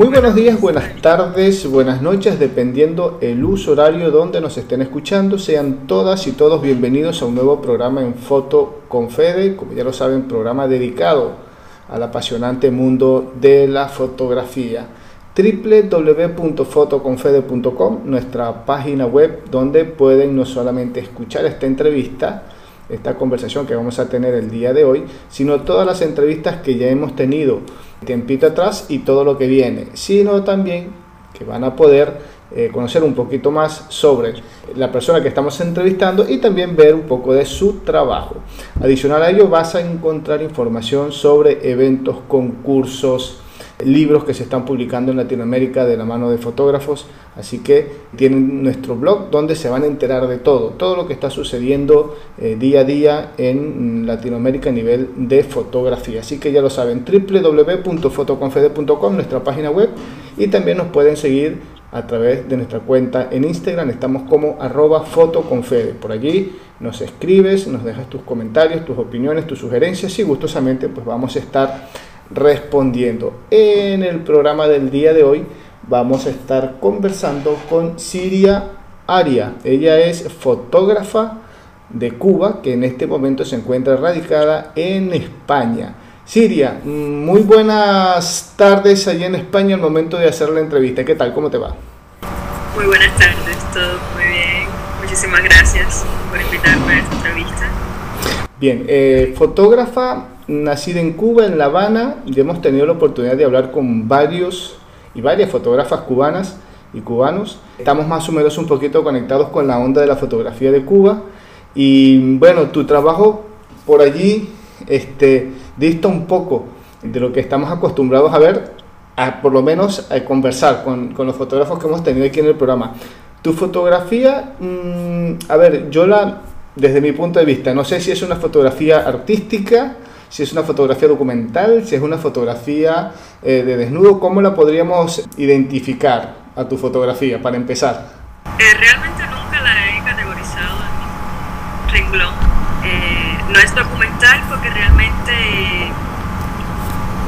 Muy buenos días, buenas tardes, buenas noches, dependiendo el uso horario donde nos estén escuchando. Sean todas y todos bienvenidos a un nuevo programa en Foto con como ya lo saben, programa dedicado al apasionante mundo de la fotografía www.fotoconfede.com, nuestra página web donde pueden no solamente escuchar esta entrevista, esta conversación que vamos a tener el día de hoy, sino todas las entrevistas que ya hemos tenido tiempito atrás y todo lo que viene, sino también que van a poder eh, conocer un poquito más sobre la persona que estamos entrevistando y también ver un poco de su trabajo. Adicional a ello vas a encontrar información sobre eventos, concursos, libros que se están publicando en Latinoamérica de la mano de fotógrafos, así que tienen nuestro blog donde se van a enterar de todo, todo lo que está sucediendo eh, día a día en Latinoamérica a nivel de fotografía. Así que ya lo saben, www.fotoconfede.com, nuestra página web, y también nos pueden seguir a través de nuestra cuenta en Instagram, estamos como arroba fotoconfede. Por allí nos escribes, nos dejas tus comentarios, tus opiniones, tus sugerencias y gustosamente pues vamos a estar respondiendo. En el programa del día de hoy vamos a estar conversando con Siria Aria. Ella es fotógrafa de Cuba que en este momento se encuentra radicada en España. Siria, muy buenas tardes allí en España al momento de hacer la entrevista. ¿Qué tal? ¿Cómo te va? Muy buenas tardes, todo muy bien. Muchísimas gracias por invitarme a esta entrevista. Bien, eh, fotógrafa nacida en Cuba, en La Habana, y hemos tenido la oportunidad de hablar con varios y varias fotógrafas cubanas y cubanos. Estamos más o menos un poquito conectados con la onda de la fotografía de Cuba. Y bueno, tu trabajo por allí este, dista un poco de lo que estamos acostumbrados a ver, a, por lo menos a conversar con, con los fotógrafos que hemos tenido aquí en el programa. Tu fotografía, mmm, a ver, yo la, desde mi punto de vista, no sé si es una fotografía artística, si es una fotografía documental, si es una fotografía eh, de desnudo, ¿cómo la podríamos identificar a tu fotografía para empezar? Eh, realmente nunca la he categorizado en renglón. Eh, no es documental porque realmente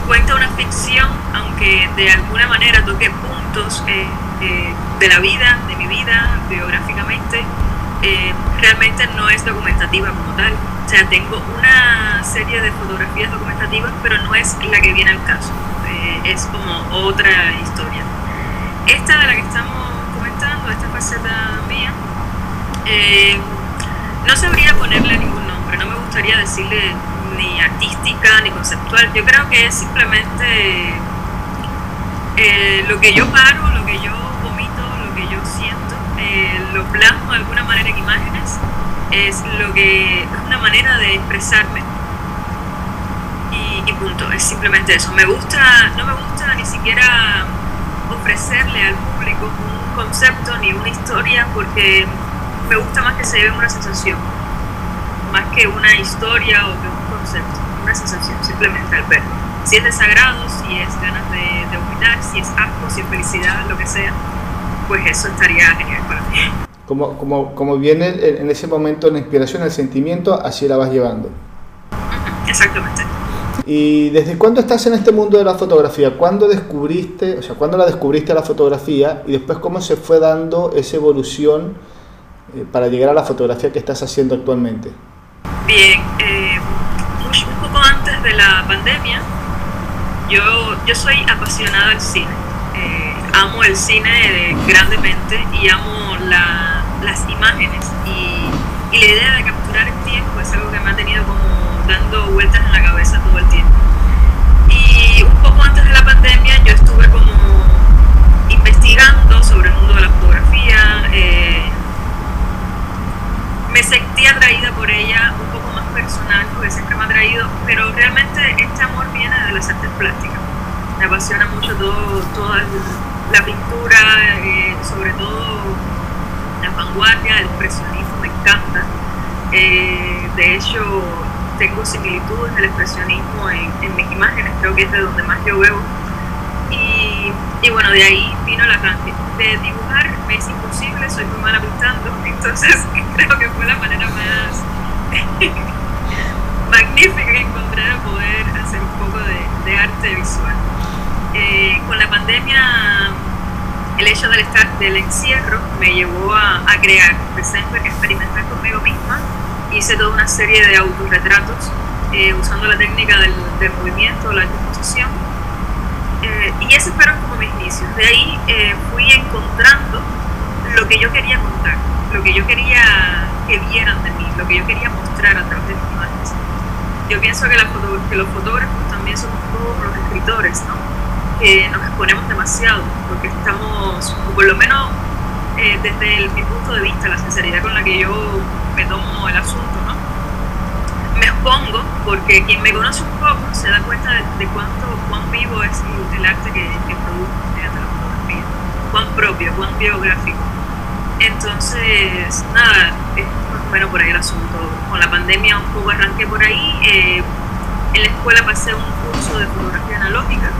cuenta una ficción, aunque de alguna manera toque puntos de la vida, de mi vida, biográficamente eh, realmente no es documentativa como tal. O sea, tengo una serie de fotografías documentativas, pero no es la que viene al caso. Eh, es como otra historia. Esta de la que estamos comentando, esta faceta mía, eh, no sabría ponerle ningún nombre, no me gustaría decirle ni artística ni conceptual. Yo creo que es simplemente lo que yo paro, lo que yo lo plasmo de alguna manera en imágenes, es lo que es una manera de expresarme. Y, punto, es simplemente eso. Me gusta, no me gusta ni siquiera ofrecerle al público un concepto ni una historia porque me gusta más que se lleve una sensación, más que una historia o que un concepto, una sensación, simplemente al ver. Si es desagrado, si es ganas de, de vomitar, si es asco, si es felicidad, lo que sea, pues eso estaría genial para mí. Como, como, como viene en ese momento la inspiración, el sentimiento, así la vas llevando. Exactamente. ¿Y desde cuándo estás en este mundo de la fotografía? ¿Cuándo descubriste, o sea, cuándo la descubriste la fotografía y después cómo se fue dando esa evolución eh, para llegar a la fotografía que estás haciendo actualmente? Bien, eh, un poco antes de la pandemia, yo, yo soy apasionada del cine amo el cine grandemente y amo las imágenes y, la idea de capturar el tiempo es algo que me ha tenido como dando vueltas en la cabeza todo el tiempo. Y un poco antes de la pandemia yo estuve como investigando sobre el mundo de la fotografía, eh, me sentí atraída por ella un poco más personal porque siempre me ha atraído, pero realmente este amor viene de las artes plásticas. Me apasiona mucho todo, todo el, la pintura, eh, sobre todo la vanguardia, el expresionismo, me encanta. Eh, de hecho, tengo similitudes del expresionismo en, mis imágenes, creo que es de donde más yo veo. Y, bueno, de ahí vino la cantidad. De dibujar me es imposible, soy muy mala pintando, entonces creo que fue la manera más magnífica que encontré de poder hacer un poco de arte visual. Eh, con la pandemia, el hecho del, estar, del encierro me llevó a, a crear, empecé a experimentar conmigo misma, hice toda una serie de autorretratos eh, usando la técnica del, del movimiento, la disposición, eh, y esos fueron como mis inicios. De ahí eh, fui encontrando lo que yo quería contar, lo que yo quería que vieran de mí, lo que yo quería mostrar a través de mis imágenes. Yo pienso que, la que los fotógrafos también somos como los escritores, ¿no? Que nos exponemos demasiado, porque estamos, o por lo menos eh, desde el, mi punto de vista, la sinceridad con la que yo me tomo el asunto, ¿no? me expongo porque quien me conoce un poco se da cuenta de, cuánto, cuán vivo es el, arte que, que produzco mediante la fotografía, cuán propio, cuán biográfico. Entonces, nada, es más o menos por ahí el asunto. Con la pandemia un poco arranqué por ahí. Eh, en la escuela pasé un curso de fotografía analógica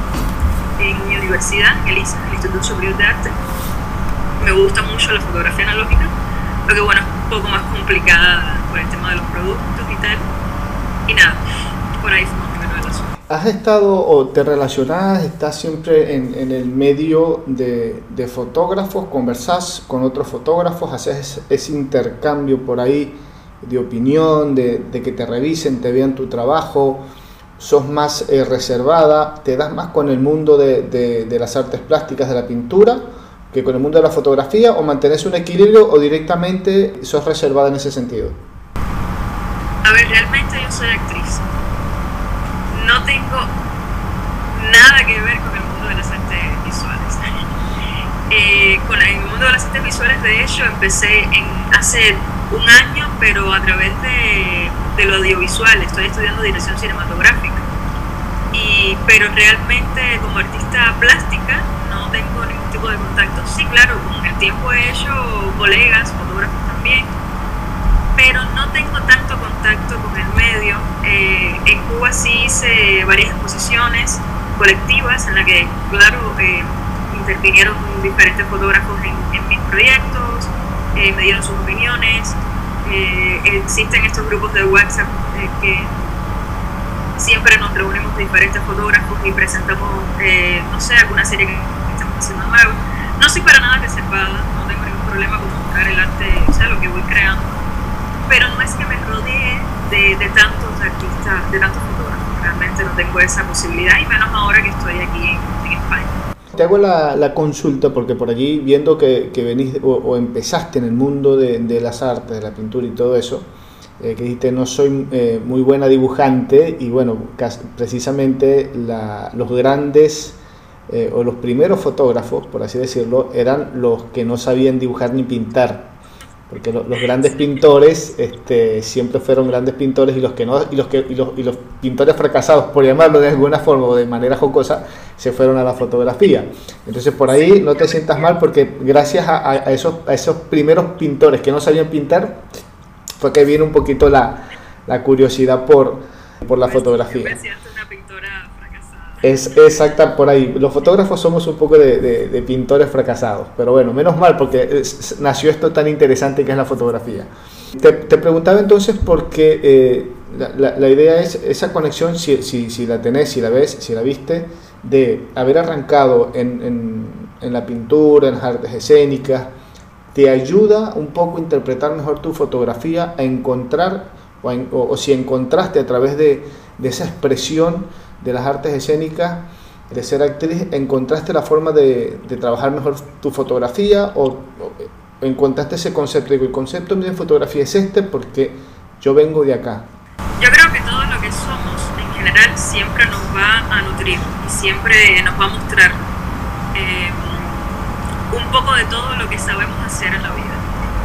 en mi universidad, en el Instituto Superior de Arte. Me gusta mucho la fotografía analógica, lo que bueno, es un poco más complicada por el tema de los productos y tal. Y nada, por ahí ¿Has estado o te relacionas, estás siempre en, en el medio de, de, fotógrafos, conversás con otros fotógrafos, haces ese intercambio por ahí de opinión, de, de que te revisen, te vean tu trabajo, sos más eh, reservada, te das más con el mundo de, de, las artes plásticas, de la pintura, que con el mundo de la fotografía, o mantenés un equilibrio o directamente sos reservada en ese sentido? A ver, realmente yo soy actriz. No tengo nada que ver con el mundo de las artes visuales. Eh, con el mundo de las artes visuales, de hecho, empecé en, hace un año, pero a través de, de lo audiovisual. Estoy estudiando dirección cinematográfica. Y, pero realmente como artista plástica no tengo ningún tipo de contacto. Sí, claro, con el tiempo he hecho colegas, fotógrafos también, pero no tengo tanto contacto con el medio. Eh, en Cuba sí hice varias exposiciones colectivas en las que, claro, eh, intervinieron diferentes fotógrafos en, mis proyectos, eh, me dieron sus opiniones. existen estos grupos de WhatsApp que siempre nos reunimos diferentes fotógrafos y presentamos, no sé, alguna serie que estamos haciendo nuevo. No soy para nada reservada, no tengo ningún problema con mostrar el arte, o sea, lo que voy creando pero no es que me rodee de, tantos artistas, de tantos fotógrafos, realmente no tengo esa posibilidad y menos ahora que estoy aquí en, España. Te hago la, consulta porque por allí, viendo que, que venís o, empezaste en el mundo de, de, las artes, de la pintura y todo eso, eh, que dijiste no soy eh, muy buena dibujante y bueno, precisamente la, los grandes eh, o los primeros fotógrafos, por así decirlo, eran los que no sabían dibujar ni pintar porque los grandes pintores este, siempre fueron grandes pintores y los que no y los que y los, y los, pintores fracasados por llamarlo de alguna forma o de manera jocosa se fueron a la fotografía. Entonces por ahí no te sientas mal porque gracias a, a, esos a esos primeros pintores que no sabían pintar fue que viene un poquito la, la curiosidad por por la fotografía es exacta por ahí. Los fotógrafos somos un poco de, de, pintores fracasados, pero bueno, menos mal porque nació esto tan interesante que es la fotografía. Te, te preguntaba entonces porque eh, la, la, idea es esa conexión, si, si, si, la tenés, si la ves, si la viste, de haber arrancado en, en, en la pintura, en las artes escénicas, te ayuda un poco a interpretar mejor tu fotografía, a encontrar, o, o, o si encontraste a través de, de esa expresión, de las artes escénicas, de ser actriz, ¿encontraste la forma de, de trabajar mejor tu fotografía o, o, encontraste ese concepto? Digo, el concepto mío de fotografía es este porque yo vengo de acá. Yo creo que todo lo que somos en general siempre nos va a nutrir y siempre nos va a mostrar eh, un poco de todo lo que sabemos hacer en la vida.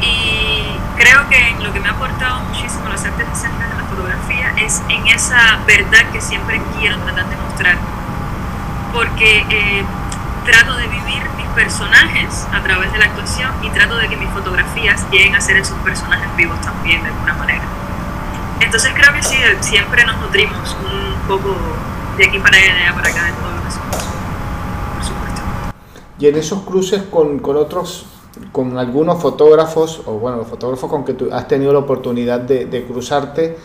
Y creo que lo que me ha aportado muchísimo las artes escénicas de la fotografía es en esa verdad que siempre quiero tratar de mostrar. Porque eh, trato de vivir mis personajes a través de la actuación y trato de que mis fotografías lleguen a ser esos personajes vivos también de alguna manera. Entonces creo que sí, siempre nos nutrimos un poco de aquí para allá, para acá, de todo lo que somos, por supuesto. Y en esos cruces con, con otros con algunos fotógrafos, o bueno, los fotógrafos con que tú has tenido la oportunidad de, de cruzarte,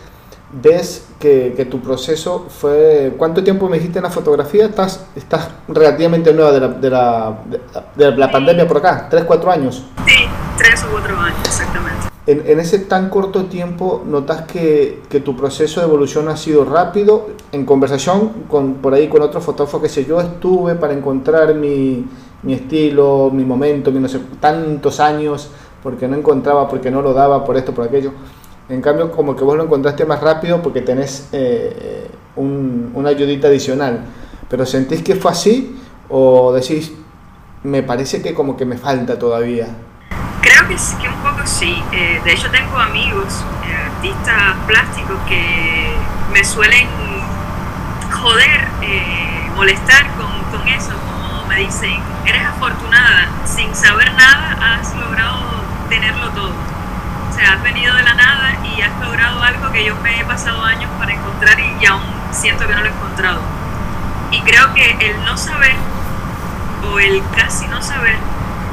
ves que, tu proceso fue... ¿Cuánto tiempo me dijiste en la fotografía? Estás, estás relativamente nueva de la, de la, de la pandemia por acá, ¿tres, cuatro años? Sí, tres o cuatro años, exactamente. En, en, ese tan corto tiempo, ¿notas que, que, tu proceso de evolución ha sido rápido? En conversación con, por ahí con otro fotógrafo que sé yo, estuve para encontrar mi, mi estilo, mi momento, mi no sé, tantos años, porque no encontraba, porque no lo daba, por esto, por aquello. En cambio, como que vos lo encontraste más rápido porque tenés eh, un, una ayudita adicional. Pero ¿sentís que fue así o decís, me parece que como que me falta todavía? Creo que, que un poco sí. Eh, de hecho, tengo amigos, eh, artistas plásticos, que me suelen joder, molestar con, con eso, como me dicen, eres afortunada, sin saber nada has logrado tenerlo todo o sea, has venido de la nada y has logrado algo que yo me he pasado años para encontrar y, aún siento que no lo he encontrado. Y creo que el no saber o el casi no saber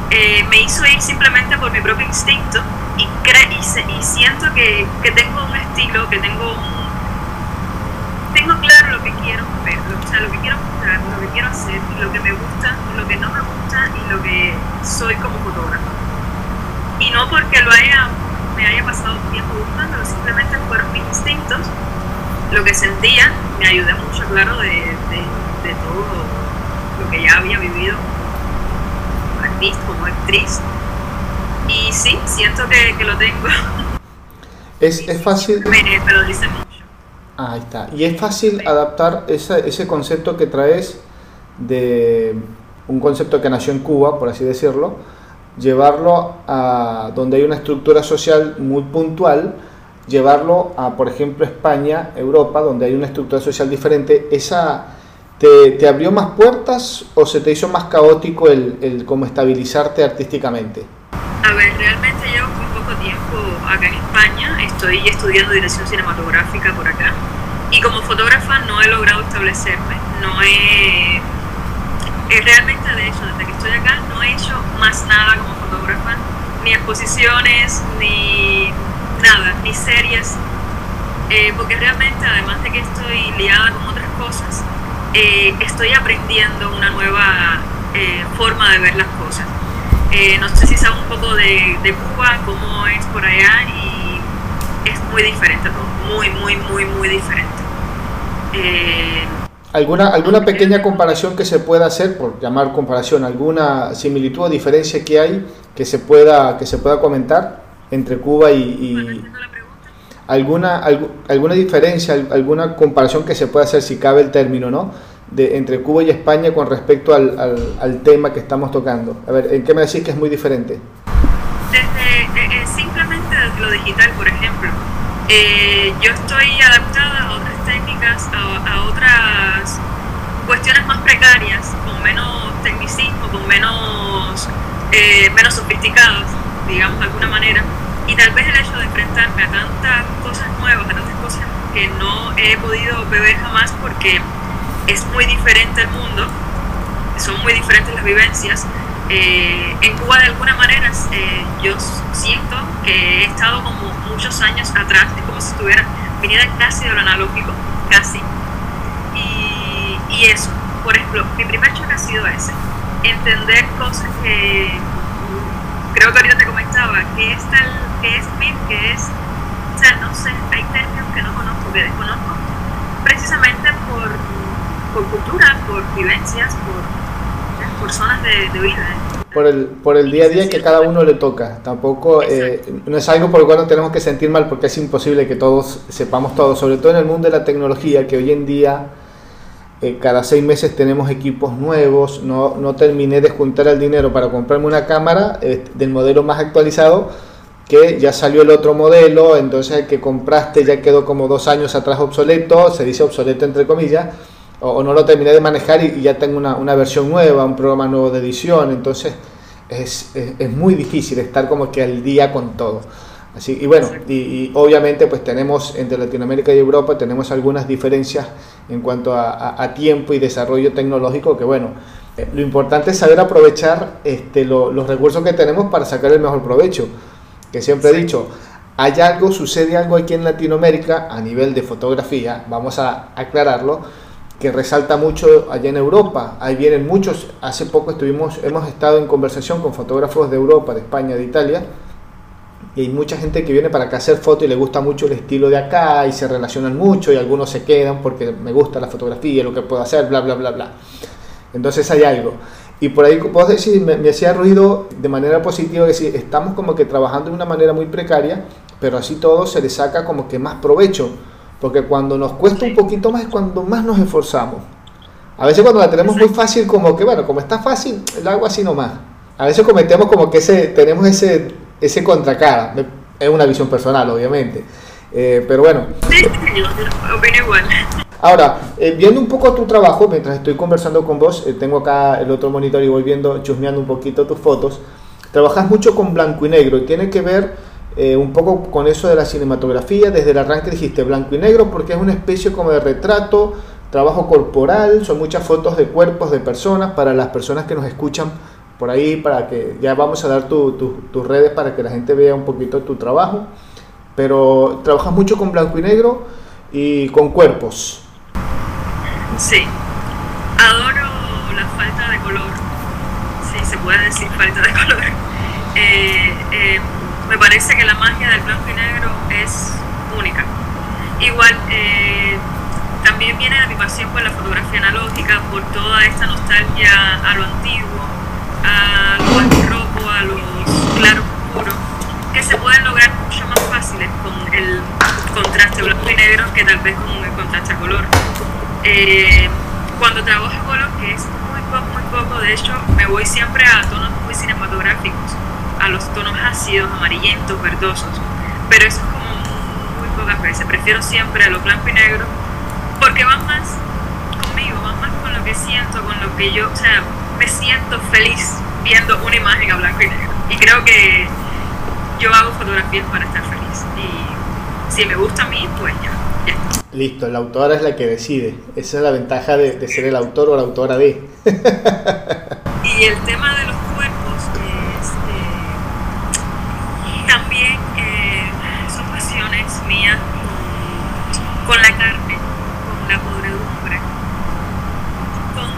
eh, me hizo ir simplemente por mi propio instinto y, y, y siento que, que, tengo un estilo, que tengo un, tengo claro lo que quiero ver, o sea, lo que quiero mostrar, lo que quiero hacer, lo que me gusta, lo que no me gusta y lo que soy como fotógrafo. Y no porque lo haya me haya pasado tiempo buscando, simplemente fueron mis instintos, lo que sentía, me ayudé mucho, claro, de, de, todo lo que ya había vivido como artista, como actriz. Y sí, siento que, que lo tengo. Es, es fácil. Me, lo dice mucho. ahí está. Y es fácil adaptar ese, ese concepto que traes de un concepto que nació en Cuba, por así decirlo, llevarlo a donde hay una estructura social muy puntual, llevarlo a, por ejemplo, España, Europa, donde hay una estructura social diferente, ¿esa te, te abrió más puertas o se te hizo más caótico el, el cómo estabilizarte artísticamente? A ver, realmente llevo muy poco tiempo acá en España, estoy estudiando dirección cinematográfica por acá y como fotógrafa no he logrado establecerme, no he eh, realmente, de hecho, desde que estoy acá no he hecho más nada como fotógrafa, ni exposiciones, ni nada, ni series, eh, porque realmente, además de que estoy liada con otras cosas, eh, estoy aprendiendo una nueva forma de ver las cosas. no sé si sabes un poco de, de Cuba, cómo es por allá, y es muy diferente todo, muy, muy, muy, muy diferente. ¿Alguna, ¿Alguna pequeña comparación que se pueda hacer, por llamar comparación, alguna similitud o diferencia que hay que se pueda, que se pueda comentar entre Cuba y... alguna, alguna diferencia, alguna comparación que se pueda hacer, si cabe el término, ¿no? De, entre Cuba y España con respecto al, al, tema que estamos tocando. A ver, ¿en qué me decís que es muy diferente? Desde eh, eh, simplemente lo digital, por ejemplo. Eh, yo estoy adaptada técnicas, a, otras cuestiones más precarias, con menos tecnicismo, con menos, eh, menos sofisticadas, digamos de alguna manera. Y tal vez el hecho de enfrentarme a tantas cosas nuevas, a tantas cosas que no he podido beber jamás porque es muy diferente el mundo, son muy diferentes las vivencias, eh, en Cuba de alguna manera eh, yo siento que he estado como muchos años atrás, es como si estuviera vinida casi de lo analógico, casi. Y, y eso, por ejemplo, mi primer choque ha sido ese, entender cosas que creo que ahorita te comentaba, que es tal, que es MIR, que es, o sea, no sé, hay términos que no conozco, que desconozco, precisamente por, por cultura, por vivencias, por por zonas de, vida. ¿Eh? Por el, por el día a día que cada uno le toca. Tampoco eh, no es algo por lo cual nos tenemos que sentir mal porque es imposible que todos sepamos todo, sobre todo en el mundo de la tecnología, que hoy en día eh, cada seis meses tenemos equipos nuevos. No, no terminé de juntar el dinero para comprarme una cámara del modelo más actualizado que ya salió el otro modelo, entonces el que compraste ya quedó como dos años atrás obsoleto, se dice obsoleto entre comillas, o, no lo terminé de manejar y, ya tengo una, una, versión nueva, un programa nuevo de edición, entonces es, es, muy difícil estar como que al día con todo. Así, y bueno, y, obviamente pues tenemos entre Latinoamérica y Europa tenemos algunas diferencias en cuanto a, a, tiempo y desarrollo tecnológico que bueno, eh, lo importante es saber aprovechar este, los recursos que tenemos para sacar el mejor provecho, que siempre he dicho, hay algo, sucede algo aquí en Latinoamérica a nivel de fotografía, vamos a aclararlo, que resalta mucho allá en Europa. Ahí vienen muchos, hace poco estuvimos, hemos estado en conversación con fotógrafos de Europa, de España, de Italia, y hay mucha gente que viene para acá a hacer fotos y le gusta mucho el estilo de acá y se relacionan mucho y algunos se quedan porque me gusta la fotografía, lo que puedo hacer, bla, bla, bla, bla. Entonces hay algo. Y por ahí vos decís, me, me hacía ruido de manera positiva decir, estamos como que trabajando de una manera muy precaria, pero así todo se le saca como que más provecho, porque cuando nos cuesta un poquito más es cuando más nos esforzamos. A veces cuando la tenemos muy fácil, como que bueno, como está fácil, el agua así nomás. A veces cometemos como que ese, tenemos ese, ese contracara. Es una visión personal, obviamente. Eh, pero bueno. Sí, opino igual. Ahora, eh, viendo un poco tu trabajo, mientras estoy conversando con vos, eh, tengo acá el otro monitor y voy viendo, chusmeando un poquito tus fotos. Trabajas mucho con blanco y negro y tiene que ver eh, un poco con eso de la cinematografía. Desde el arranque dijiste blanco y negro porque es una especie como de retrato, trabajo corporal, son muchas fotos de cuerpos de personas para las personas que nos escuchan por ahí, para que ya vamos a dar tus redes para que la gente vea un poquito tu trabajo. Pero trabajas mucho con blanco y negro y con cuerpos. Sí, adoro la falta de color, sí, se puede decir falta de color. Eh, eh, me parece que la magia del blanco y negro es única. Igual, eh, también viene de mi pasión por la fotografía analógica, por toda esta nostalgia a lo antiguo, a lo rojo, a los claros oscuros, que se pueden lograr mucho más fáciles con el contraste blanco y negro que tal vez con el contraste a color. Eh, cuando trabajo a color, que es muy poco, muy poco, de hecho me voy siempre a tonos muy cinematográficos, a los tonos ácidos, amarillentos, verdosos, pero eso es como muy pocas veces, prefiero siempre a los blanco y negro, porque van más conmigo, van más con lo que siento, con lo que yo, o sea, me siento feliz viendo una imagen a blanco y negro. Y creo que yo hago fotografías para estar feliz. Y si me gusta a mí, pues ya. Listo, la autora es la que decide. Esa es la ventaja de, ser el autor o la autora de. y el tema de los cuerpos también eh, son pasiones mías con, la carne, con la podredumbre, con,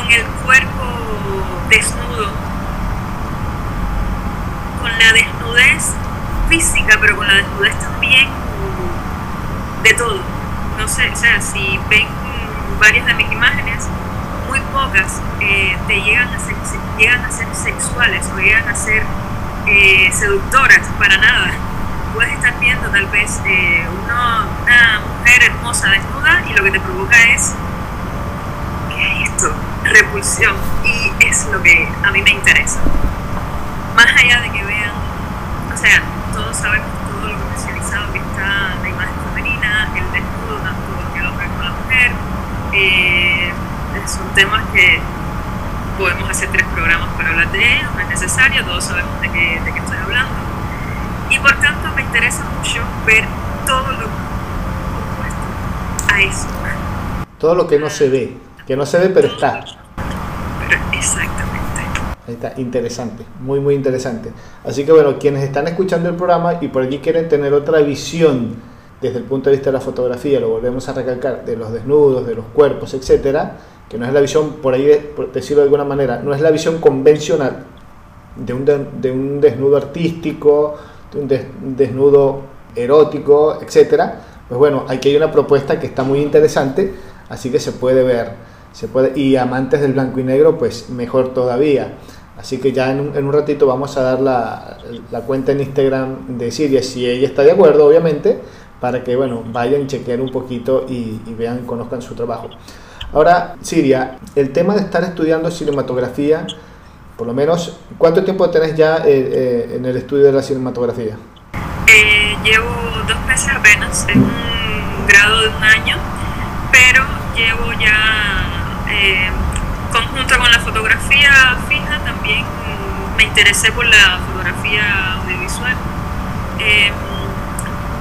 con el cuerpo desnudo, con la desnudez física, pero con la desnudez también de todo. No sé, o sea, si ven varias de mis imágenes, muy pocas eh, te llegan a, ser, llegan a ser sexuales o llegan a ser eh, seductoras, para nada. Puedes estar viendo tal vez eh, una mujer hermosa desnuda y lo que te provoca es, ¿qué es esto? Repulsión. Y es lo que a mí me interesa. Más allá de que vean, o sea, todos sabemos todo lo especializado que está la imagen femenina, el desnudo tanto el hombre como la mujer. Eh, son temas que podemos hacer tres programas para hablar de ellos, no es necesario, todos sabemos de qué, de qué estoy hablando. Y por tanto me interesa mucho ver todo lo opuesto a eso. Todo lo que no se ve, que no se ve pero está. Pero exactamente. Ahí está, interesante, muy muy interesante. Así que bueno, quienes están escuchando el programa y por aquí quieren tener otra visión desde el punto de vista de la fotografía, lo volvemos a recalcar, de los desnudos, de los cuerpos, etcétera, que no es la visión, por ahí por decirlo de alguna manera, no es la visión convencional de un, de, un desnudo artístico, de un desnudo erótico, etcétera. Pues bueno, aquí hay una propuesta que está muy interesante, así que se puede ver, se puede, y amantes del blanco y negro, pues mejor todavía. Así que ya en un, en un ratito vamos a dar la, la, cuenta en Instagram de Siria, si ella está de acuerdo, obviamente, para que bueno, vayan, chequear un poquito y, y vean, conozcan su trabajo. Ahora, Siria, el tema de estar estudiando cinematografía, por lo menos, ¿cuánto tiempo tenés ya eh, eh, en el estudio de la cinematografía? Eh, llevo dos meses apenas, es un grado de un año, pero llevo ya, eh, conjunto con la fotografía fija, también me interesé por la fotografía audiovisual.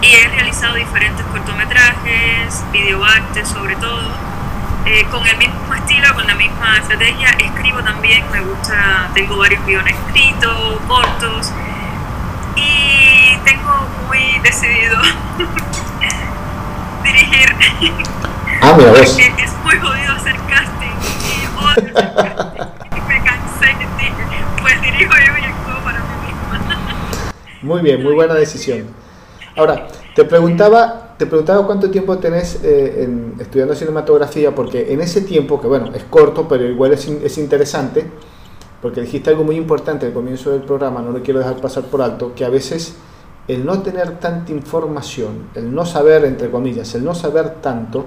Y he realizado diferentes cortometrajes, videoarte sobre todo. Eh, con el mismo estilo, con la misma estrategia, escribo también, me gusta, tengo varios guiones escritos, cortos, y tengo muy decidido dirigir. Ah, mira, Porque es muy jodido hacer casting y odio hacer casting. Y me cansé dije, pues dirijo yo y actúo para mí misma. Muy bien, muy buena decisión. Ahora, te preguntaba, te preguntaba cuánto tiempo tenés eh, estudiando cinematografía, porque en ese tiempo, que bueno, es corto, pero igual es, es interesante, porque dijiste algo muy importante al comienzo del programa, no lo quiero dejar pasar por alto, que a veces el no tener tanta información, el no saber, entre comillas, el no saber tanto,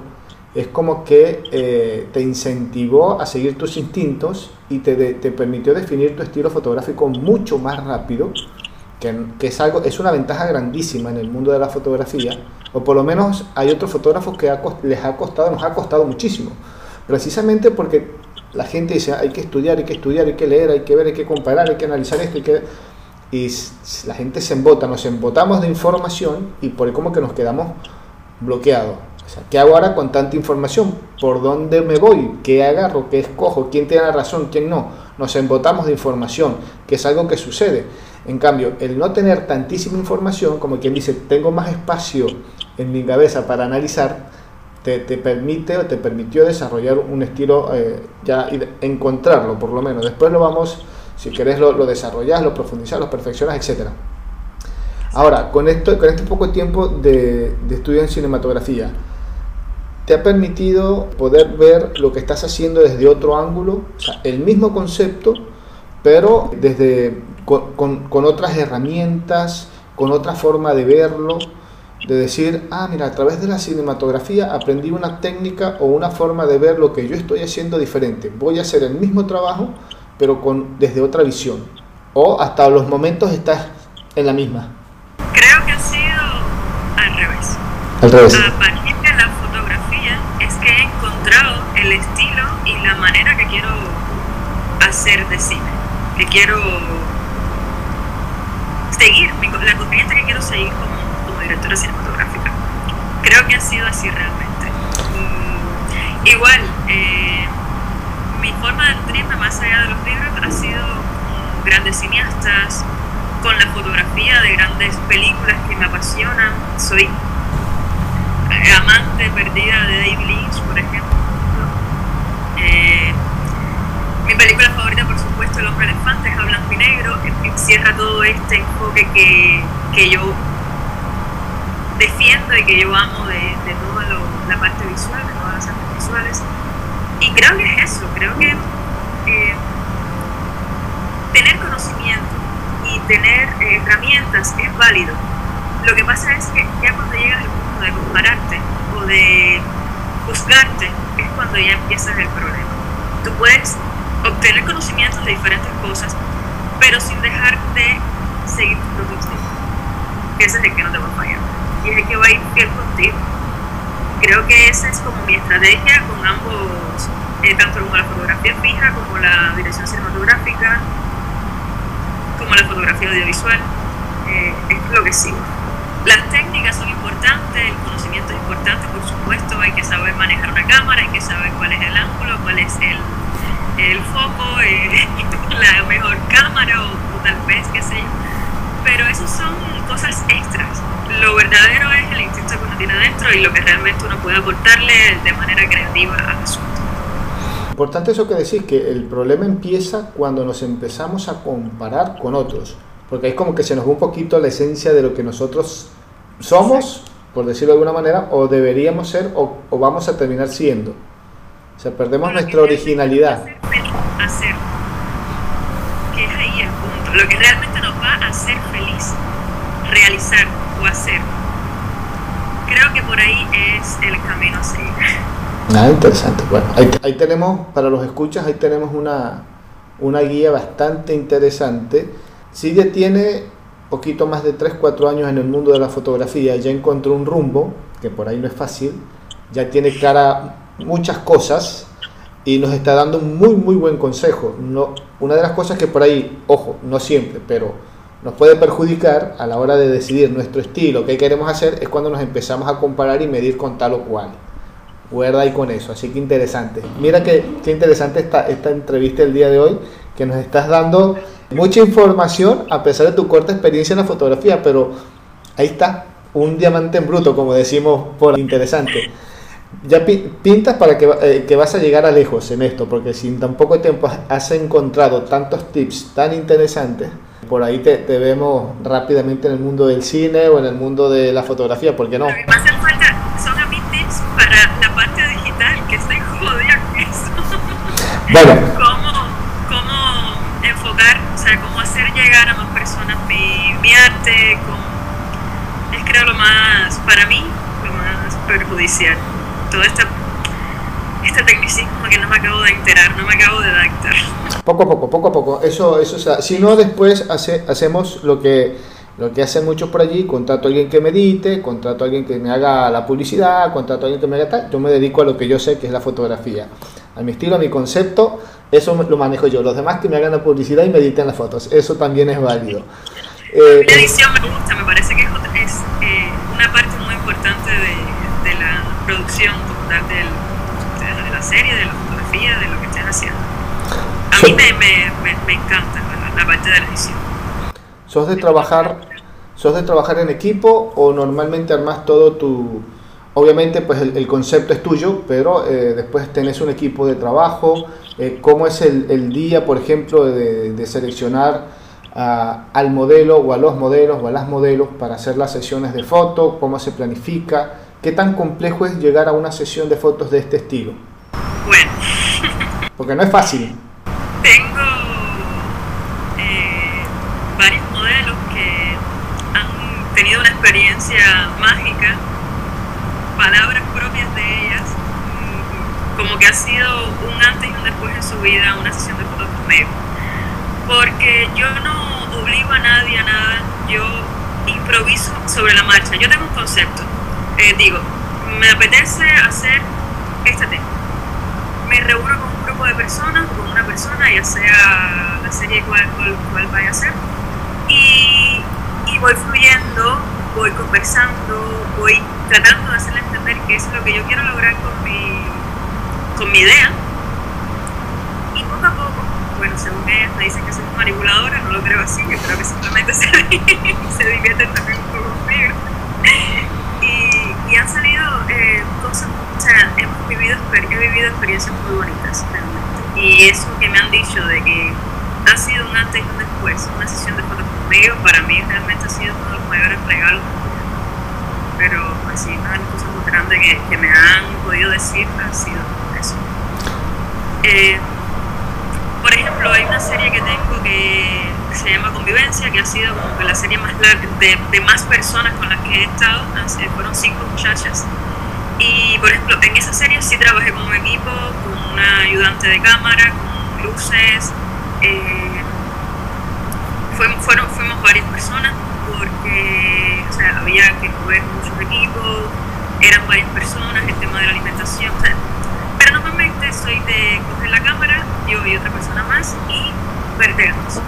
es como que eh, te incentivó a seguir tus instintos y te, de- te permitió definir tu estilo fotográfico mucho más rápido, que, que es, algo, es una ventaja grandísima en el mundo de la fotografía, o por lo menos hay otros fotógrafos que ha les ha costado, nos ha costado muchísimo, precisamente porque la gente dice, hay que estudiar, hay que estudiar, hay que leer, hay que ver, hay que comparar, hay que analizar esto, que... Y la gente se embota, nos embotamos de información y por como que nos quedamos bloqueados. O ¿qué hago ahora con tanta información? ¿Por dónde me voy? ¿Qué agarro? ¿Qué escojo? ¿Quién tiene la razón? ¿Quién no? Nos embotamos de información, que es algo que sucede. En cambio, el no tener tantísima información, como quien dice, tengo más espacio en mi cabeza para analizar, te, te permite o te permitió desarrollar un estilo, eh, ya encontrarlo por lo menos. Después lo vamos, si querés, lo, lo desarrollás, lo profundizás, lo perfeccionas, etcétera. Ahora, con, esto, con este poco tiempo de, de estudio en cinematografía, ¿te ha permitido poder ver lo que estás haciendo desde otro ángulo? O sea, el mismo concepto, pero desde, con, con- con otras herramientas, con otra forma de verlo, de decir, ah, mira, a través de la cinematografía aprendí una técnica o una forma de ver lo que yo estoy haciendo diferente. Voy a hacer el mismo trabajo, pero con, desde otra visión. O hasta los momentos estás en la misma. Creo que ha sido al revés. Al revés. A partir de la fotografía es que he encontrado el estilo y la manera que quiero hacer de cine, que quiero seguir, la corriente que quiero seguir como, como directora cinematográfica. Creo que ha sido así realmente. Mm, igual, eh, mi forma de nutrirme más allá de los libros ha sido con grandes cineastas, con la fotografía de grandes películas que me apasionan. Soy eh, amante perdida de David Lynch, por ejemplo. Eh, mi película favorita, por supuesto, El hombre elefante, es a blanco y negro, encierra todo este enfoque que, que yo defiendo y que yo amo de, de toda la parte visual, de todas las artes visuales. Y creo que es eso, creo que eh, tener conocimiento y tener eh, herramientas es válido. Lo que pasa es que ya cuando llegas al punto de compararte o de juzgarte, es cuando ya empiezas el problema. Tú puedes obtener conocimientos de diferentes cosas, pero sin dejar de seguir tu propio instinto. Que ese es el que no te va a fallar. Y es el que va a ir fiel contigo. Creo que esa es como mi estrategia con ambos, eh, tanto como la fotografía fija, como la dirección cinematográfica, como la fotografía audiovisual. Eh, es lo que sigo. Las técnicas son importantes, el conocimiento es importante, por supuesto, hay que saber manejar una cámara, hay que saber cuál es el ángulo, cuál es el, la mejor cámara o, tal vez, qué sé yo. Pero eso son cosas extras. Lo verdadero es el instinto que uno tiene dentro y lo que realmente uno puede aportarle de manera creativa al asunto. Importante eso que decís, que el problema empieza cuando nos empezamos a comparar con otros, porque es como que se nos va un poquito la esencia de lo que nosotros somos, por decirlo de alguna manera, o deberíamos ser o, o vamos a terminar siendo. O sea, perdemos nuestra originalidad. hacer Hacer. Que es ahí el punto. Lo que realmente nos va a hacer feliz realizar o hacer. Creo que por ahí es el camino a seguir. Nada interesante. Bueno, ahí, tenemos, para los escuchas, ahí tenemos una, una guía bastante interesante. Silvia tiene poquito más de 3-4 años en el mundo de la fotografía, ya encontró un rumbo, que por ahí no es fácil, ya tiene clara muchas cosas y nos está dando un muy muy buen consejo. No, una de las cosas que por ahí, ojo, no siempre, pero nos puede perjudicar a la hora de decidir nuestro estilo, qué queremos hacer, es cuando nos empezamos a comparar y medir con tal o cual. Guarda ahí con eso, así que interesante. Mira que, qué interesante esta, esta entrevista el día de hoy, que nos estás dando Mucha información a pesar de tu corta experiencia en la fotografía, pero ahí está, un diamante en bruto, como decimos por interesante. Ya pintas para que, eh, que, vas a llegar a lejos en esto, porque si en tan poco tiempo has encontrado tantos tips tan interesantes, por ahí te, te vemos rápidamente en el mundo del cine o en el mundo de la fotografía, ¿por qué no? Bueno. Cómo, cómo enfocar, o sea, cómo hacer llegar a más personas mi, mi arte, es creo lo más, para mí, lo más perjudicial. Todo este, este tecnicismo que no me acabo de enterar, no me acabo de adaptar. Poco a poco, poco a poco. Eso, eso, o sea, si no después hace, hacemos lo que lo que hacen muchos por allí, contrato a alguien que me edite, contrato a alguien que me haga la publicidad, contrato a alguien que me haga tal, yo me dedico a lo que yo sé que es la fotografía a mi estilo, a mi concepto, eso lo manejo yo. Los demás que me hagan la publicidad y me editen las fotos, eso también es válido. Eh, la edición me gusta, me parece que es, eh, una parte muy importante de, de la producción total del, de, la serie, de la fotografía, de lo que estés haciendo. A mí me, me, me, encanta la, la, parte de la edición. ¿Sos de trabajar, sos de trabajar en equipo o normalmente armas todo tu Obviamente, pues el, concepto es tuyo, pero eh, después tenés un equipo de trabajo. Eh, ¿Cómo es el, día, por ejemplo, de, seleccionar al modelo o a los modelos o a las modelos para hacer las sesiones de foto? ¿Cómo se planifica? ¿Qué tan complejo es llegar a una sesión de fotos de este estilo? Bueno. Porque no es fácil. Tengo eh, varios modelos que han tenido una experiencia mágica palabras propias de ellas, mm, como que ha sido un antes y un después en su vida una sesión de fotos conmigo. Porque yo no obligo a nadie a nada, yo improviso sobre la marcha. Yo tengo un concepto, eh, digo, me apetece hacer este tema. Me reúno con un grupo de personas, con una persona, ya sea la serie cual, cual, vaya a ser, y, y voy fluyendo voy conversando, voy tratando de hacerle entender qué es lo que yo quiero lograr con mi, con mi idea. Y poco a poco, bueno, según ellas me dicen que soy manipuladora, no lo creo así, yo creo que simplemente se, se divierten también un poco salido eh, cosas, o sea, hemos vivido, he vivido experiencias muy bonitas realmente. Y eso que me han dicho de que ha sido un antes y un después, una sesión de fotos conmigo, para mí realmente ha sido uno de los mayores regalos. Pero así, una de las cosas más grandes que, que me han podido decir ha sido eso. Eh, por ejemplo, hay una serie que tengo que se llama Convivencia, que ha sido como que la serie más larga de, de más personas con las que he estado, fueron cinco muchachas. Y por ejemplo, en esa serie sí trabajé con un equipo, con una ayudante de cámara, con luces, eh, fuimos, fueron, fuimos varias personas porque o sea, había que mover muchos equipos, eran varias personas, el tema de la alimentación. pero normalmente soy de coger la cámara, yo y otra persona más, y perdernos.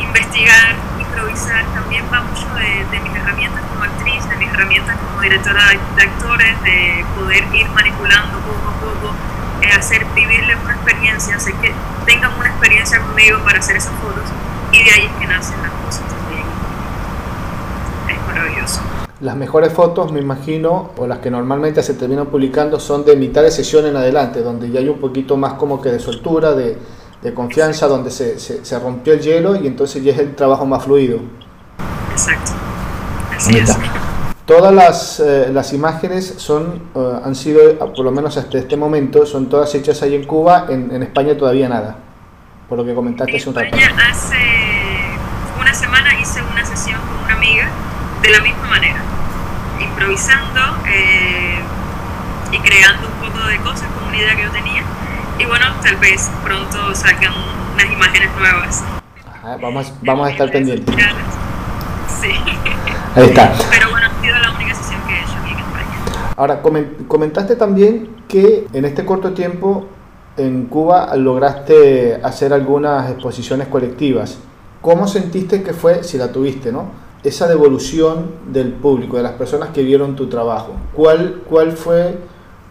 Investigar, improvisar, también va mucho de, de mis herramientas como actriz, de mis herramientas como directora de actores, de poder ir manipulando poco a poco hacer vivirles una experiencia, hacer que tengan una experiencia conmigo para hacer esas fotos y de ahí es que nacen las cosas también. Es maravilloso. Las mejores fotos, me imagino, o las que normalmente se terminan publicando, son de mitad de sesión en adelante, donde ya hay un poquito más como que de soltura, de, de confianza, donde se, se, se, rompió el hielo y entonces ya es el trabajo más fluido. Exacto. Así es. Todas las, eh, las imágenes son, uh, han sido, por lo menos hasta este momento, son todas hechas ahí en Cuba, en, en España todavía nada, por lo que comentaste hace un rato. Hace una semana hice una sesión con una amiga de la misma manera, improvisando eh, y creando un poco de cosas con una idea que yo tenía. Y bueno, tal vez pronto salgan unas imágenes nuevas. Ajá, vamos, vamos a estar pendientes. Sí. Ahí está. Pero bueno, ha sido la única sesión que he hecho aquí en España. Ahora, comentaste también que en este corto tiempo en Cuba lograste hacer algunas exposiciones colectivas. ¿Cómo sentiste que fue, si la tuviste, ¿no? esa devolución del público, de las personas que vieron tu trabajo? ¿Cuál, cuál fue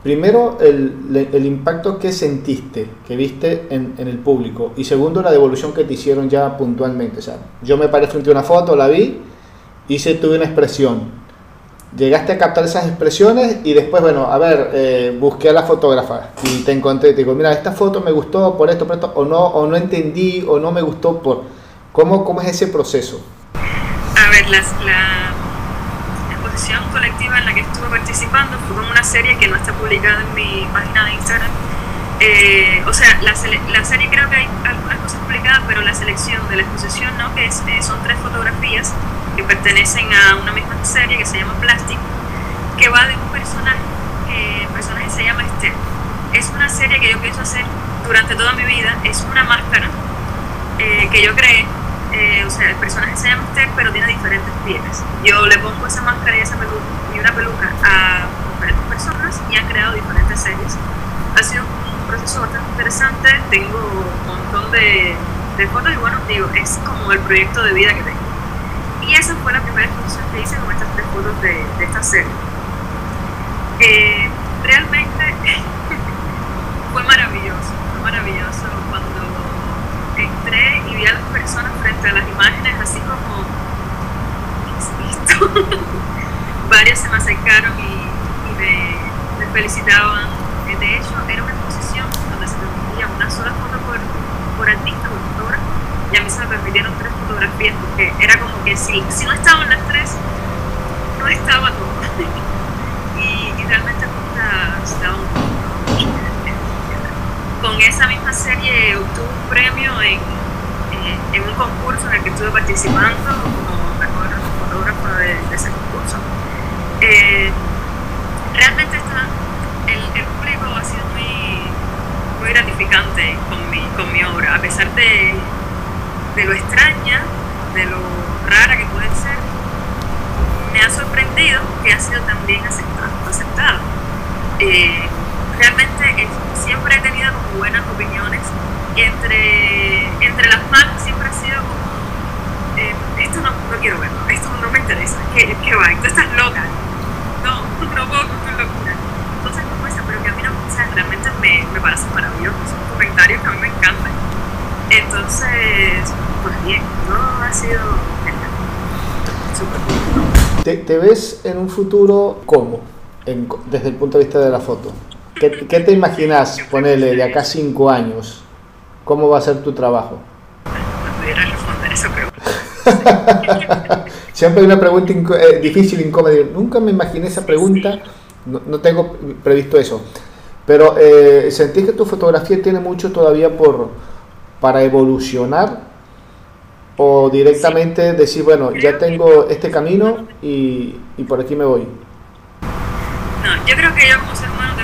Primero, el, impacto que sentiste, que viste en, en, el público. Y segundo, la devolución que te hicieron ya puntualmente. O sea, yo me paré frente a una foto, la vi, hice, tuve una expresión. Llegaste a captar esas expresiones y después, bueno, a ver, eh, busqué a la fotógrafa y te encontré, te digo, mira, esta foto me gustó por esto, por esto, o no, o no entendí, o no me gustó por... ¿Cómo, cómo es ese proceso? A ver, las, la exposición colectiva en la que estuve participando fue como una serie que no está publicada en mi página de Instagram. Eh, o sea, la, la, serie creo que hay algunas cosas publicadas, pero la selección de la exposición, ¿no? Que es, eh, son tres fotografías que pertenecen a una misma serie que se llama Plastic, que va de un personaje, que el personaje se llama Esther. Es una serie que yo pienso hacer durante toda mi vida, es una máscara eh, que yo creé eh, o sea, el personaje se llama Esther, pero tiene diferentes pieles. Yo le pongo esa máscara y, esa peluca, y una peluca a diferentes personas y han creado diferentes series. Ha sido un proceso bastante interesante, tengo un montón de, de fotos y bueno, digo, es como el proyecto de vida que tengo. Y esa fue la primera exposición que hice con estas tres fotos de, de esta serie. Eh, realmente fue maravilloso, fue maravilloso y vi a las personas frente a las imágenes así como, ¿qué Varios se me acercaron y, me, felicitaban. Eh, de hecho, era una exposición donde se permitía una sola foto por, por artista, por fotógrafo, y a mí se me permitieron tres fotografías porque era como que si, si no estaban las tres, no estaba todo. y, y realmente se daba un con esa misma serie obtuve un premio en, en, un concurso en el que estuve participando como mejor fotógrafo de, ese concurso. Eh, realmente el, el, público ha sido muy, muy gratificante con mi, con mi obra, a pesar de, de lo extraña, de lo rara que puede ser, me ha sorprendido que ha sido también aceptado. aceptado. Eh, realmente siempre he tenido como buenas opiniones entre, entre las manos siempre ha sido como, eh, esto no, no, quiero verlo, esto no me interesa, Tú estás loca. No, no puedo con tu locura. Entonces como esa, pero que a mí no, o sea, realmente me, me parece maravilloso, son comentarios que a mí me encantan. Entonces, pues bien, todo ha sido súper ¿Te, ¿Te ves en un futuro cómo? En, desde el punto de vista de la foto. ¿Qué, ¿Qué, te imaginas, ponerle de acá cinco años? ¿Cómo va a ser tu trabajo? No pudiera responder esa pregunta. Siempre hay una pregunta eh, difícil, incómoda. Nunca me imaginé esa pregunta, no, no tengo previsto eso. Pero eh, ¿sentís que tu fotografía tiene mucho todavía por para evolucionar? ¿O directamente decir, bueno, ya tengo este camino y, y por aquí me voy? No, yo creo que yo como ser humano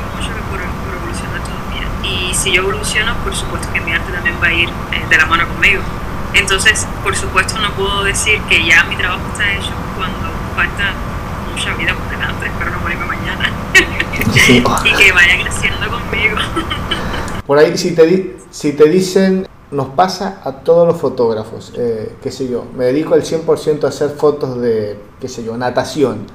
si yo evoluciono, por supuesto que mi arte también va a ir eh, de la mano conmigo. Entonces, por supuesto, no puedo decir que ya mi trabajo está hecho cuando falta mucha vida por delante, espero no morirme mañana. y que vaya creciendo conmigo. por ahí, si te, si te dicen, nos pasa a todos los fotógrafos, eh, qué sé yo, me dedico al 100% a hacer fotos de, qué sé yo, natación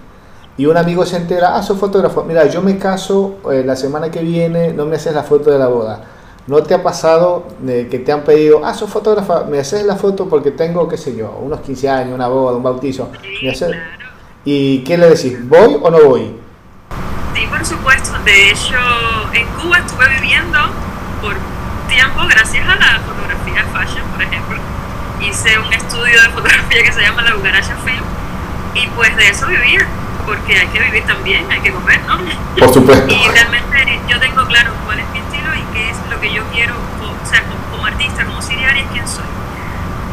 y un amigo se entera, ah, soy fotógrafo, mira, yo me caso eh, la semana que viene, no me haces la foto de la boda. ¿No te ha pasado eh, que te han pedido, ah, soy fotógrafa, me haces la foto porque tengo, qué sé yo, unos 15 años, una boda, un bautizo? Sí, claro. ¿Y qué le decís? ¿Voy o no voy? Sí, por supuesto. De hecho, en Cuba estuve viviendo por tiempo gracias a la fotografía fashion, por ejemplo. Hice un estudio de fotografía que se llama La Ugaracha Film y pues de eso vivía porque hay que vivir también, hay que comer, ¿no? Por supuesto. Y realmente yo tengo claro cuál es mi estilo y qué es lo que yo quiero, o sea, como, artista, como Siriari es quién soy.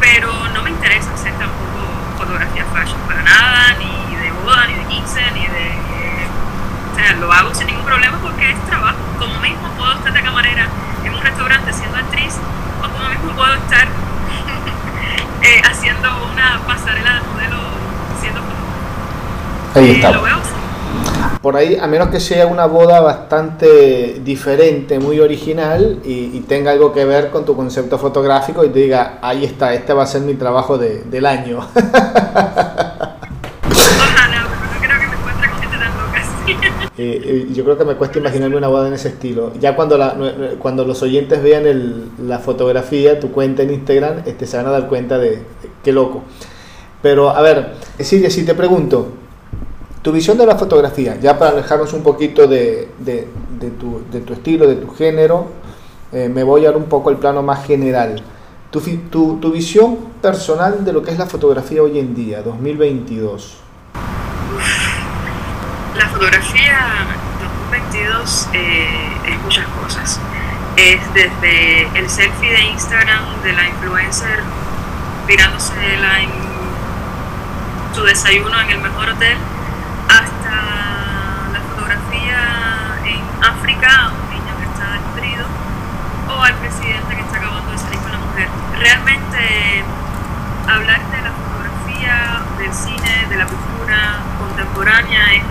Pero no me interesa hacer tampoco fotografía fashion para nada, ni de boda, ni de 15, ni de... Eh, o sea, lo hago sin ningún problema porque es trabajo. Como mismo puedo estar de camarera en un restaurante siendo actriz, o como mismo puedo estar eh, haciendo una pasarela de modelo siendo. Ahí está. Por ahí, a menos que sea una boda bastante diferente, muy original y, tenga algo que ver con tu concepto fotográfico y te diga, ahí está, este va a ser mi trabajo de, del año. Ojalá, pero no creo que me encuentre con gente tan loca así. Eh, yo creo que me cuesta imaginarme una boda en ese estilo. Ya cuando, la, cuando los oyentes vean el, la fotografía, tu cuenta en Instagram, este, se van a dar cuenta de, qué loco. Pero a ver, Silvia, si te pregunto, tu visión de la fotografía, ya para alejarnos un poquito de, de, tu, de tu, estilo, de tu género, eh, me voy a dar un poco el plano más general. Tu, tu, tu visión personal de lo que es la fotografía hoy en día, 2022 la fotografía 2022 eh, es muchas cosas. Es desde el selfie de Instagram de la influencer tirándose en su desayuno en el mejor hotel hasta la fotografía en África a un niño que está desnutrido o al presidente que está acabando de salir con la mujer. Realmente hablar de la fotografía, del cine, de la cultura contemporánea es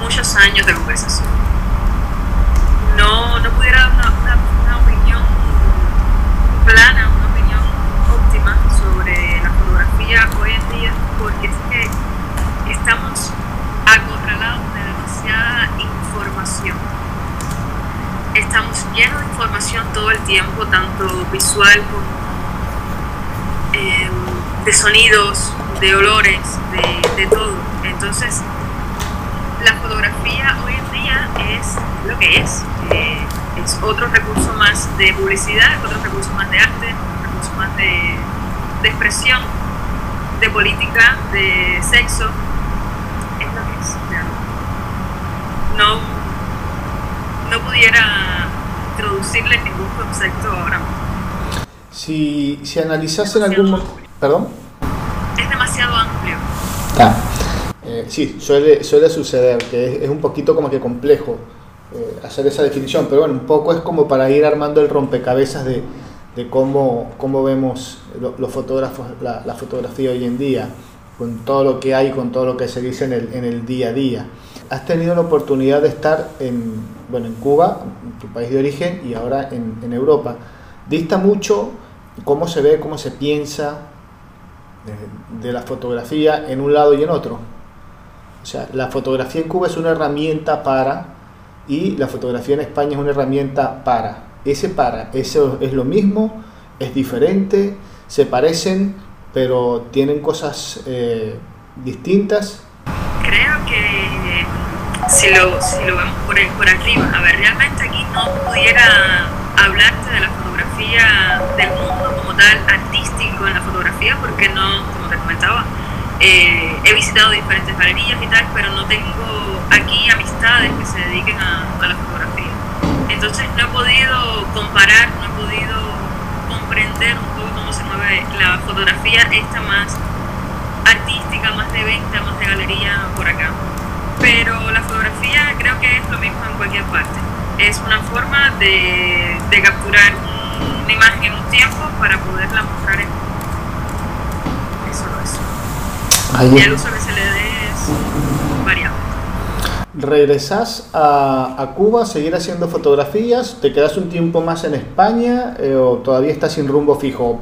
muchos años de conversación. No, no pudiera dar una, opinión plana, una opinión óptima sobre la fotografía hoy en día, porque es que estamos acorralados de demasiada información. Estamos llenos de información todo el tiempo, tanto visual como em, de sonidos, de olores, de, todo. Entonces, la fotografía hoy en día es lo que es. Eh, es otro recurso más de publicidad, otro recurso más de arte, otro recurso más de, expresión, de política, de sexo. Es lo que es. No, no pudiera introducirle ningún concepto ahora Si, si analizas en algún... ¿Perdón? Es demasiado amplio. Ah. Eh, sí, suele, suele suceder, que es, un poquito como que complejo eh, hacer esa definición, pero bueno, un poco es como para ir armando el rompecabezas de, de cómo, cómo vemos los fotógrafos, la, fotografía hoy en día, con todo lo que hay, con todo lo que se dice en el, en día a día. Has tenido la oportunidad de estar en, bueno, en Cuba, tu país de origen, y ahora en, en Europa. Dista mucho cómo se ve, cómo se piensa de la fotografía en un lado y en otro. O sea, la fotografía en Cuba es una herramienta para y la fotografía en España es una herramienta para. Ese para, eso es lo mismo, es diferente, se parecen, pero tienen cosas eh, distintas. Creo que si lo, si lo vemos por, por arriba, a ver, realmente aquí no pudiera hablarte de la fotografía del mundo como tal, artístico en la fotografía, porque no, como te comentaba, eh, he visitado diferentes galerías y tal, pero no tengo aquí amistades que se dediquen a, la fotografía. Entonces no he podido comparar, no he podido comprender un poco cómo se mueve la fotografía esta más artística, más de venta, más de galería por acá. Pero la fotografía creo que es lo mismo en cualquier parte. Es una forma de, de capturar una imagen en un tiempo para poderla mostrar en y el uso que se le dé es variable. ¿Regresás a, a, Cuba a seguir haciendo fotografías? ¿Te quedas un tiempo más en España eh, o todavía estás sin rumbo fijo,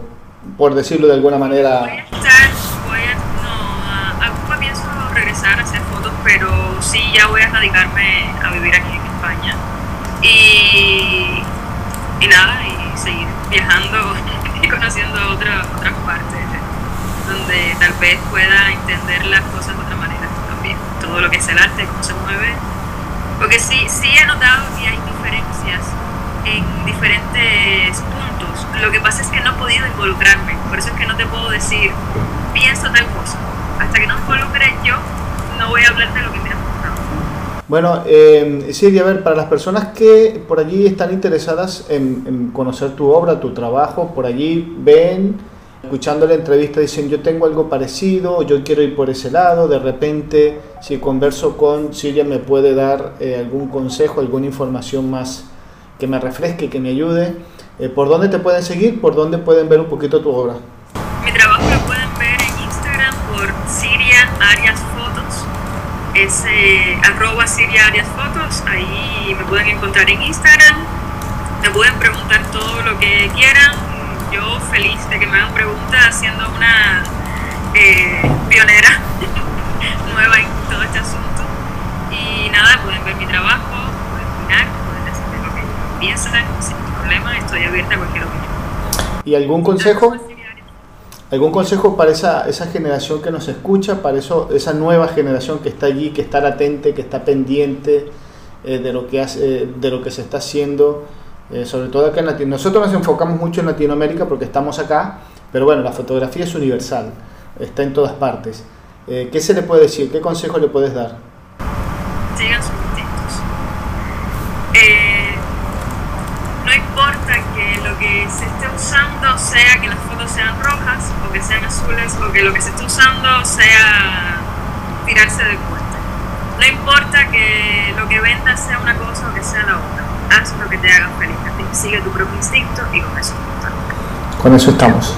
por decirlo de alguna manera? Voy a estar, voy a, no, a, Cuba pienso regresar a hacer fotos, pero sí ya voy a radicarme a vivir aquí en España. Y, y nada, y seguir viajando y conociendo otra, otras partes donde tal vez pueda entender las cosas de otra manera también, todo lo que es el arte, cómo se mueve, porque sí, sí he notado que hay diferencias en diferentes puntos, lo que pasa es que no he podido involucrarme, por eso es que no te puedo decir, pienso tal cosa, hasta que no involucre yo, no voy a hablar de lo que me ha gustado. Bueno, eh, sí, a ver, para las personas que por allí están interesadas en, en conocer tu obra, tu trabajo, por allí ven escuchando la entrevista dicen yo tengo algo parecido, yo quiero ir por ese lado, de repente si converso con Silvia me puede dar eh, algún consejo, alguna información más que me refresque, que me ayude. Eh, ¿Por dónde te pueden seguir? ¿Por dónde pueden ver un poquito tu obra? Mi trabajo lo pueden ver en Instagram por Siria Arias Fotos, es eh, arroba Siria Arias Fotos, ahí me pueden encontrar en Instagram, me pueden preguntar todo lo que quieran, yo feliz de que me hagan preguntas siendo una eh, pionera nueva en todo este asunto. pueden ver mi trabajo, pueden opinar, pueden decirme lo que piensan, sin problema, estoy abierta a cualquier opinión. ¿Y algún consejo? ¿Algún consejo para esa, esa generación que nos escucha, para eso, esa nueva generación que está allí, que está latente, que está pendiente eh, de, lo que hace, de lo que se está haciendo? Eh, sobre todo acá en Latinoamérica. Nosotros nos enfocamos mucho en Latinoamérica porque estamos acá, pero bueno, la fotografía es universal, está en todas partes. Eh, ¿Qué se le puede decir? ¿Qué consejo le puedes dar? Sigan instintos. Eh, no importa que lo que se esté usando sea que las fotos sean rojas o que sean azules o que lo que se esté usando sea tirarse de puente. No importa que lo que venda sea una cosa o que sea la otra. Haz lo que te haga feliz a ti. Sigue tu propio instinto y con eso estamos. Con eso estamos.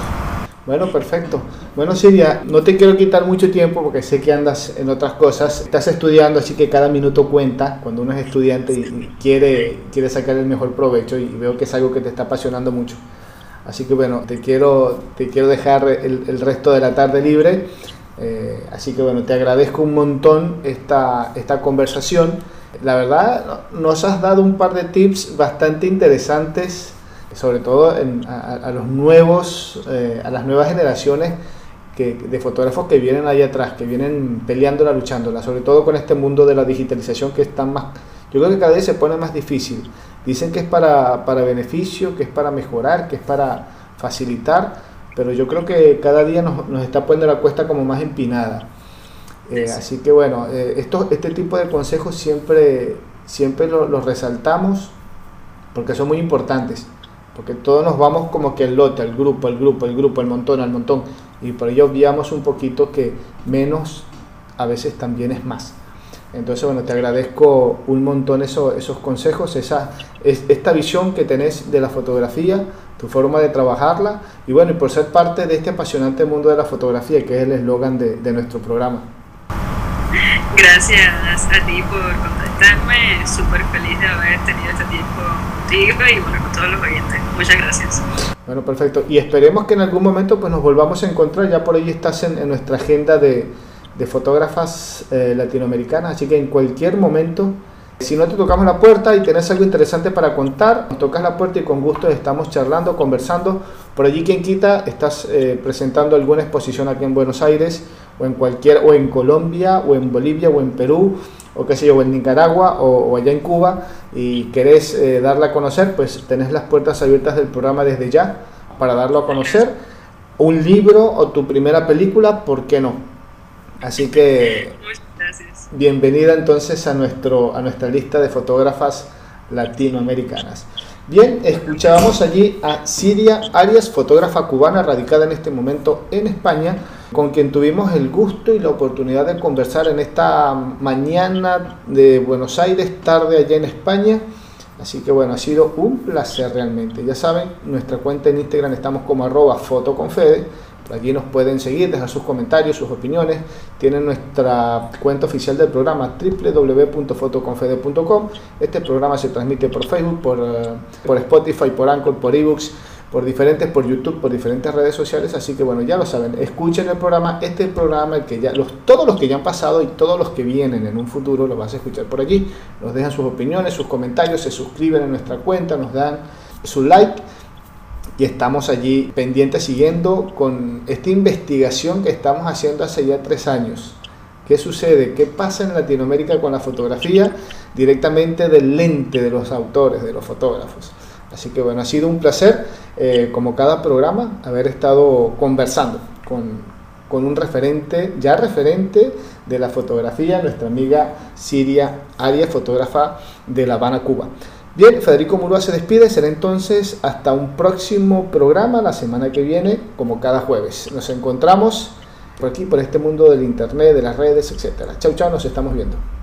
Bueno, perfecto. Bueno, Siria, no te quiero quitar mucho tiempo porque sé que andas en otras cosas. Estás estudiando, así que cada minuto cuenta cuando uno es estudiante y quiere, quiere sacar el mejor provecho y veo que es algo que te está apasionando mucho. Así que bueno, te quiero, te quiero dejar el, el resto de la tarde libre. Eh, así que bueno, te agradezco un montón esta, esta conversación. La verdad, nos has dado un par de tips bastante interesantes sobre todo a, los nuevos, eh, a las nuevas generaciones que, de fotógrafos que vienen ahí atrás, que vienen peleándola, luchándola, sobre todo con este mundo de la digitalización que está más, yo creo que cada vez se pone más difícil. Dicen que es para, para beneficio, que es para mejorar, que es para facilitar, pero yo creo que cada día nos, nos está poniendo la cuesta como más empinada. Eh, así que bueno, eh, esto, este tipo de consejos siempre, siempre los resaltamos porque son muy importantes porque todos nos vamos como que el lote, al grupo, al grupo, el grupo, el montón, al montón, y por ello obviamos un poquito que menos a veces también es más. Entonces, bueno, te agradezco un montón eso, esos consejos, esa, esta visión que tenés de la fotografía, tu forma de trabajarla, y bueno, y por ser parte de este apasionante mundo de la fotografía, que es el eslogan de, de nuestro programa. Gracias a ti por contactarme, súper feliz de haber tenido este tiempo contigo y bueno, con todos los oyentes. Muchas gracias. Bueno, perfecto. Y esperemos que en algún momento pues nos volvamos a encontrar. Ya por ahí estás en, nuestra agenda de, de fotógrafas eh, latinoamericanas, así que en cualquier momento, si no te tocamos la puerta y tenés algo interesante para contar, nos tocas la puerta y con gusto estamos charlando, conversando. Por allí, quien quita, estás eh, presentando alguna exposición aquí en Buenos Aires o en cualquier, o en Colombia, o en Bolivia, o en Perú, o qué sé yo, o en Nicaragua, o, allá en Cuba, y querés eh, darla a conocer, pues tenés las puertas abiertas del programa desde ya para darlo a conocer. Un libro o tu primera película, ¿por qué no? Así que bienvenida entonces a, nuestro, a nuestra lista de fotógrafas latinoamericanas. Bien, escuchábamos allí a Siria Arias, fotógrafa cubana radicada en este momento en España, con quien tuvimos el gusto y la oportunidad de conversar en esta mañana de Buenos Aires, tarde allá en España. Así que bueno, ha sido un placer realmente. Ya saben, nuestra cuenta en Instagram estamos como arroba fotoconfede Allí nos pueden seguir, dejar sus comentarios, sus opiniones. Tienen nuestra cuenta oficial del programa www.fotoconfede.com. Este programa se transmite por Facebook, por, eh, por Spotify, por Anchor, por eBooks, por diferentes, por YouTube, por diferentes redes sociales. Así que bueno, ya lo saben, escuchen el programa. Este programa, el que ya, los, todos los que ya han pasado y todos los que vienen en un futuro, los vas a escuchar por allí. Nos dejan sus opiniones, sus comentarios, se suscriben a nuestra cuenta, nos dan su like y estamos allí pendientes siguiendo con esta investigación que estamos haciendo hace ya tres años. ¿Qué sucede? ¿Qué pasa en Latinoamérica con la fotografía directamente del lente de los autores, de los fotógrafos? Así que bueno, ha sido un placer, eh, como cada programa, haber estado conversando con, con un referente, ya referente de la fotografía, nuestra amiga Siria Arias, fotógrafa de La Habana, Cuba. Bien, Federico Murúa se despide, será entonces hasta un próximo programa la semana que viene, como cada jueves. Nos encontramos por aquí, por este mundo del internet, de las redes, etc. Chau, chau, nos estamos viendo.